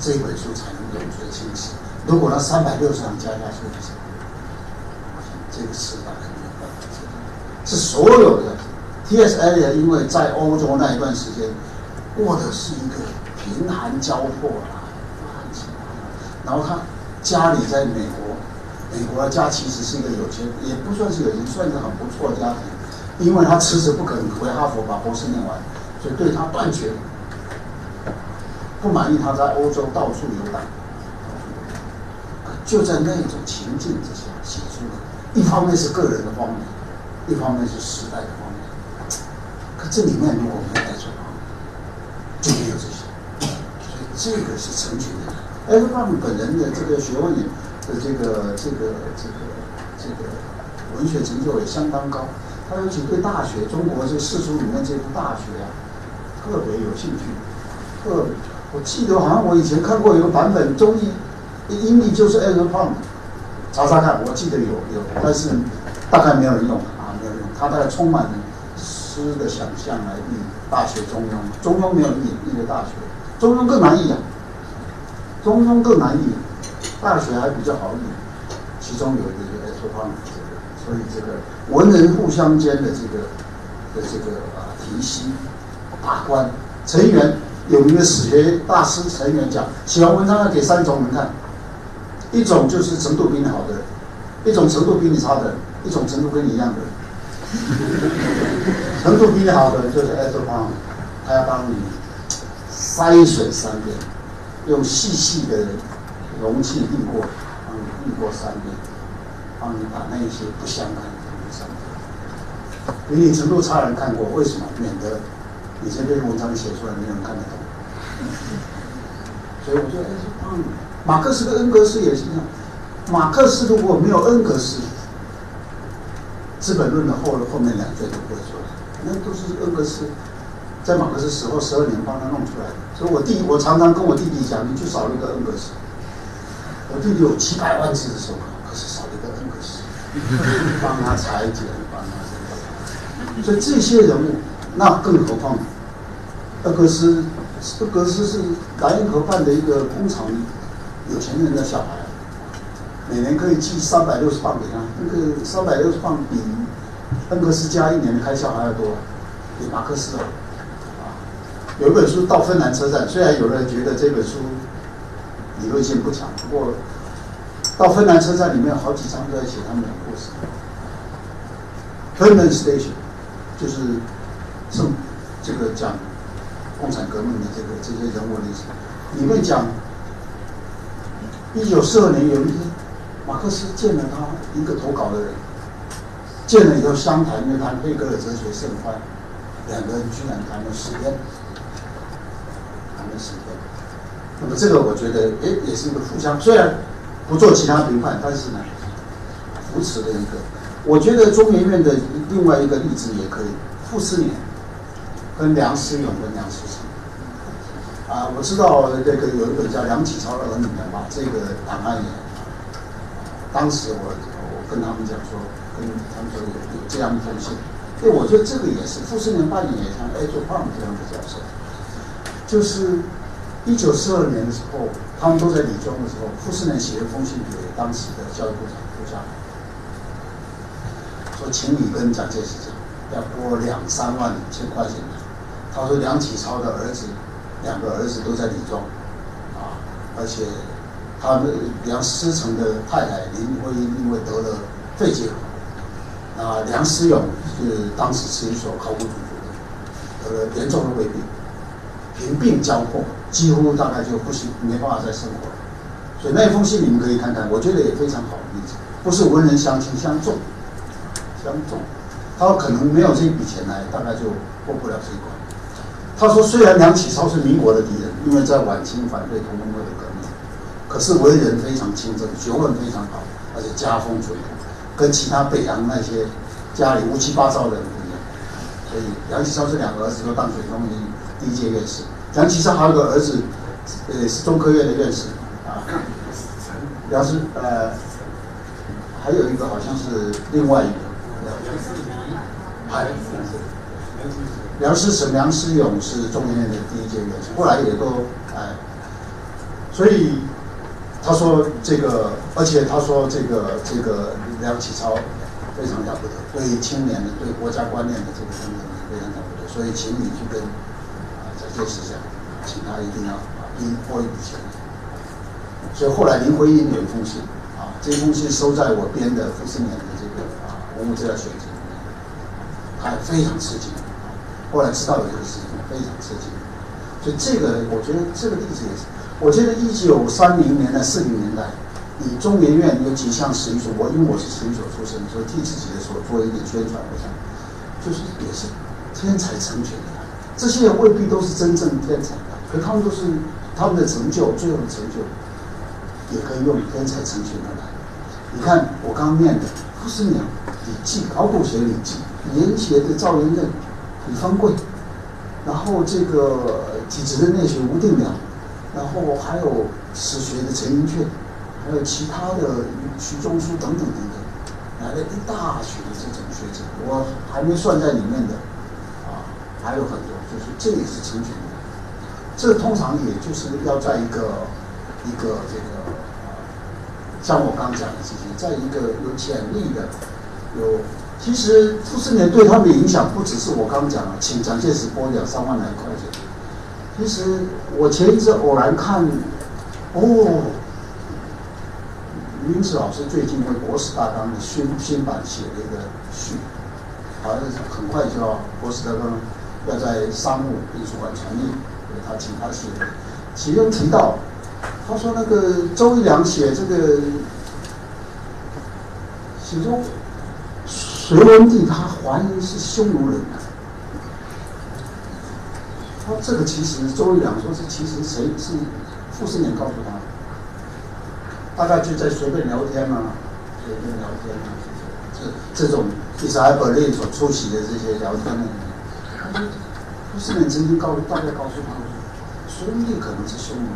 这本书才能永垂青史。如果那三百六十行加下去的时候，这个时代肯定没有办法接是所有的 T.S. Eliot 因为在欧洲那一段时间过的是一个贫寒交迫啊，然后他家里在美国，美国的家其实是一个有钱，也不算是有钱，算是很不错的家庭。因为他迟迟不肯回哈佛把博士念完，所以对他断绝不满意。他在欧洲到处游荡，就在那种情境之下写出了。一方面是个人的方面，一方面是时代的方面。可这里面如果没有带错方面，就没有这些。所以这个是成群的。艾弗曼本人的这个学问也的这个这个这个这个文学成就也相当高。他尤其对大学，中国这世俗里面这部大学啊，特别有兴趣。特别，我记得好像我以前看过一个版本，中译英译就是 Edward p o n 查查看，我记得有有，但是大概没有用啊，没有用。他大概充满了诗的想象来译《大学中庸》，中庸没有译译的大学，中庸更难译啊，中庸更难译，大学还比较好译。其中有一个就 Edward p o n 所以这个文人互相间的这个的这个啊提携把关，成员有名的史学大师陈元讲，写完文章要给三种人看，一种就是程度比你好的，一种程度比你差的，一种程度跟你一样的。程度比你好的就是艾特邦，他要帮你筛选三遍，用细细的容器滤过，帮你滤过三遍。帮你把那一些不相干的东西删掉，比你程度差人看过，为什么？免得你这篇文章写出来，没有人看得懂。所以我觉得，哎，嗯，马克思跟恩格斯也是一样。马克思如果没有恩格斯，《资本论》的后后面两卷都不会出来，那都是恩格斯在马克思死后十二年帮他弄出来的。所以我弟，我常常跟我弟弟讲，你就少了一个恩格斯。我弟弟有几百万字的手稿，可是少了一个恩格斯，帮他裁剪，帮他。所以这些人物，那更何况，恩格斯，恩格斯是莱茵河畔的一个工厂有钱人的小孩。每年可以寄三百六十磅给他，那个三百六十磅比恩格斯加一年的开销还要多，比马克思啊。有一本书到芬兰车站，虽然有人觉得这本书理论性不强，不过到芬兰车站里面好几章都在写他们的故事。Finland Station 就是是这个讲共产革命的这个这些人物历史，里面讲一九四二年有一天。马克思见了他一个投稿的人，见了以后相谈，因为谈黑格尔哲学甚欢，两个人居然谈了十天，谈了十天。那么这个我觉得，哎，也是一个互相，虽然不做其他评判，但是呢，扶持的一个。我觉得中研院的另外一个例子也可以，傅斯年跟梁思永跟梁思成。啊，我知道这个有一本叫梁启超的儿女们把这个档案也。当时我我跟他们讲说，跟他们说有有这样一封信，对，我觉得这个也是傅斯年扮演也像 A. J. p a 这样的角色，就是一九四二年的时候，他们都在李庄的时候，傅斯年写了封信给当时的教育部长傅家，说请你跟蒋介石讲，要拨两三万千块钱他说梁启超的儿子，两个儿子都在李庄，啊，而且。他们梁思成的太太林徽因因为得了肺结核，啊，梁思永是当时是一所考古组主的，得了严重的胃病，贫病交迫，几乎大概就不行，没办法再生活了。所以那封信你们可以看看，我觉得也非常好的例子，不是文人相轻相重，相重。他可能没有这笔钱来，大概就过不了这一关。他说，虽然梁启超是民国的敌人，因为在晚清反对同盟会的革命。可是为人非常清正，学问非常好，而且家风淳朴，跟其他北洋那些家里乌七八糟的人不一样。所以梁启超这两个儿子都当选中医第一届院士。梁启超还有个儿子，呃，是中科院的院士啊。梁是呃，还有一个好像是另外一个。梁思成、梁思永是中研院的第一届院士，后来也都哎，所以。他说：“这个，而且他说这个这个梁启超非常了不得，对青年的、对国家观念的这个等等非常了不得，所以请你去跟蒋介石讲，请他一定要啊拨拨一笔钱。所以后来林徽因有一封信啊，这封信收在我编的傅斯年的这个啊文物资料选集里面，他非常吃惊。后来知道有这个事情，非常吃惊。所以这个我觉得这个例子也是。”我记得一九三零年代、四零年代，你中研院有几项史语所，我因为我是史语所出身，所以替自己的所做一点宣传。我想，就是也是天才成全的，这些人未必都是真正天才的，可他们都是他们的成就，最后的成就，也可以用天才成全的来。你看我刚念的傅斯年、李济、考古学李济、研学的赵元任、李方贵，然后这个体制内学吴定良。然后还有史学的陈寅恪，还有其他的徐中书等等等等，来了一大群的这种学者，我还没算在里面的，啊，还有很多，就是这也是成全的。这通常也就是要在一个一个这个，像我刚讲的这些，在一个有潜力的，有其实傅斯年对他们的影响不只是我刚讲了，请蒋介石拨两三万来块钱。其实我前一阵偶然看，哦，林子老师最近为《国史大纲》的新新版写了一个序，好像是很快就要《国史大纲》要在商务印书馆传印，他请他写，其中提到，他说那个周一良写这个，写中隋文帝他怀疑是匈奴人。说这个其实周一良说是其实谁是傅斯年告诉他的，大概就在随便聊天嘛，随便聊天嘛，这这种伊莎艾伯利所出席的这些聊天的，他说傅斯年曾经告大概告诉他说，孙立可能是匈奴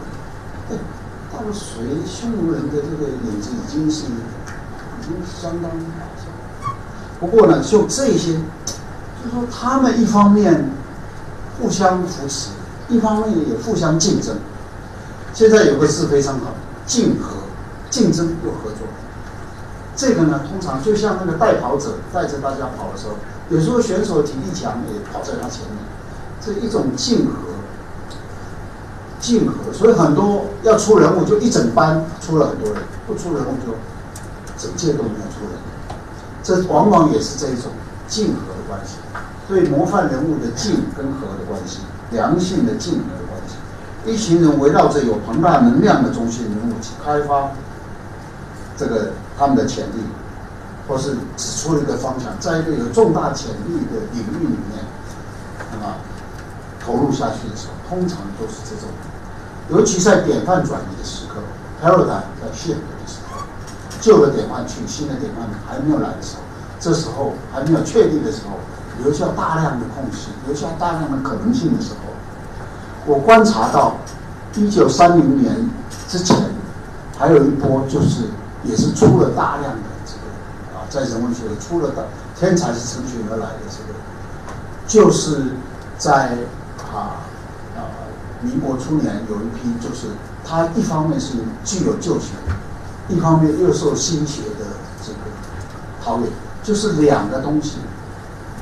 人，哎，到了隋匈奴人的这个影子已经是已经相当，不过呢，就这些，就说他们一方面。互相扶持，一方面也互相竞争。现在有个字非常好，竞合，竞争又合作。这个呢，通常就像那个带跑者带着大家跑的时候，有时候选手体力强也跑在他前面，这一种竞合，竞合。所以很多要出人物，就一整班出了很多人，不出人物就整届都没有。这往往也是这一种竞合的关系。对模范人物的竞跟和的关系，良性的竞合的关系，一群人围绕着有庞大能量的中心人物去开发这个他们的潜力，或是指出了一个方向，在一个有重大潜力的领域里面，那么投入下去的时候，通常都是这种，尤其在典范转移的时刻，paradigm 在 shift 的时候，旧的典范去，新的典范还没有来的时候，这时候还没有确定的时候。留下大量的空隙，留下大量的可能性的时候，我观察到，一九三零年之前，还有一波就是也是出了大量的这个啊，在人文学出了的天才是成群而来的这个，就是在啊啊民国初年有一批，就是他一方面是具有旧学，一方面又受新学的这个陶冶，就是两个东西。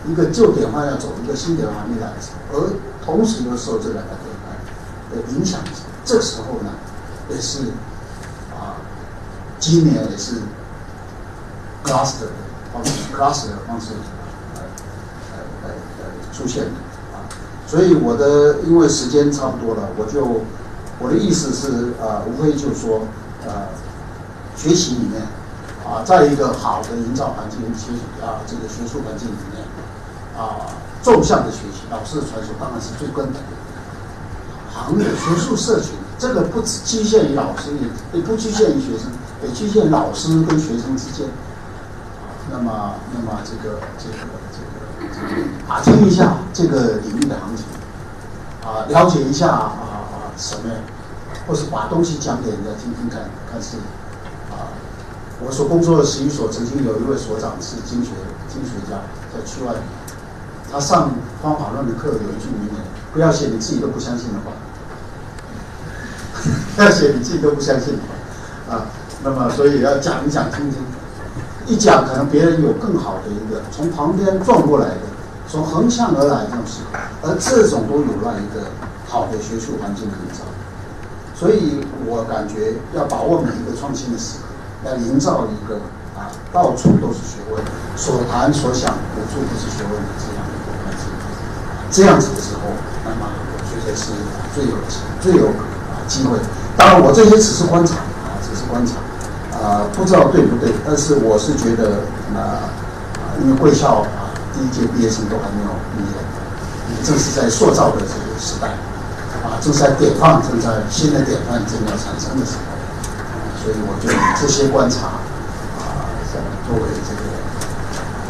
一个旧典范要走，一个新典范没来时，而同时又受这两个典范的影响，这时候呢，也是啊，今年也是 cluster 的方式，cluster 的方式来来来来出现的啊，所以我的因为时间差不多了，我就我的意思是啊，无非就是说呃，学习里面啊，在一个好的营造环境学习啊这个学术环境里面。啊，纵向的学习，老师的传授当然是最根本的。行业学术社群，这个不只局限于老师，也也不局限于学生，也局限老师跟学生之间。那么，那么这个这个这个这个打听一下这个领域的行情，啊，了解一下啊啊什么，或是把东西讲给人家听听看，看是，我所工作的十一所曾经有一位所长是经学经学家，在区外。他上方法论的课有一句名言：不要写你自己都不相信的话，要写你自己都不相信的话啊。那么，所以要讲一讲听听，一讲可能别人有更好的一个从旁边撞过来的，从横向而来的东西，而这种都有了一个好的学术环境营造。所以我感觉要把握每一个创新的时刻，要营造一个啊，到处都是学问，所谈所想无处不是学问的这样。这样子的时候，那么我觉得是最有最有啊机会。当然，我这些只是观察啊，只是观察啊，不知道对不对。但是我是觉得啊，因为贵校啊第一届毕业生都还没有毕业，正是在塑造的这个时代啊，正在典范正在新的典范正要产生的时候，所以我就以这些观察啊，想作为这个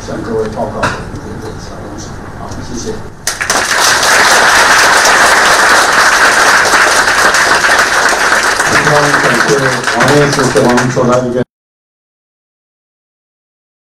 向各位报告的一点点小东西。好，谢谢。非常感谢王院士给我们做了一个。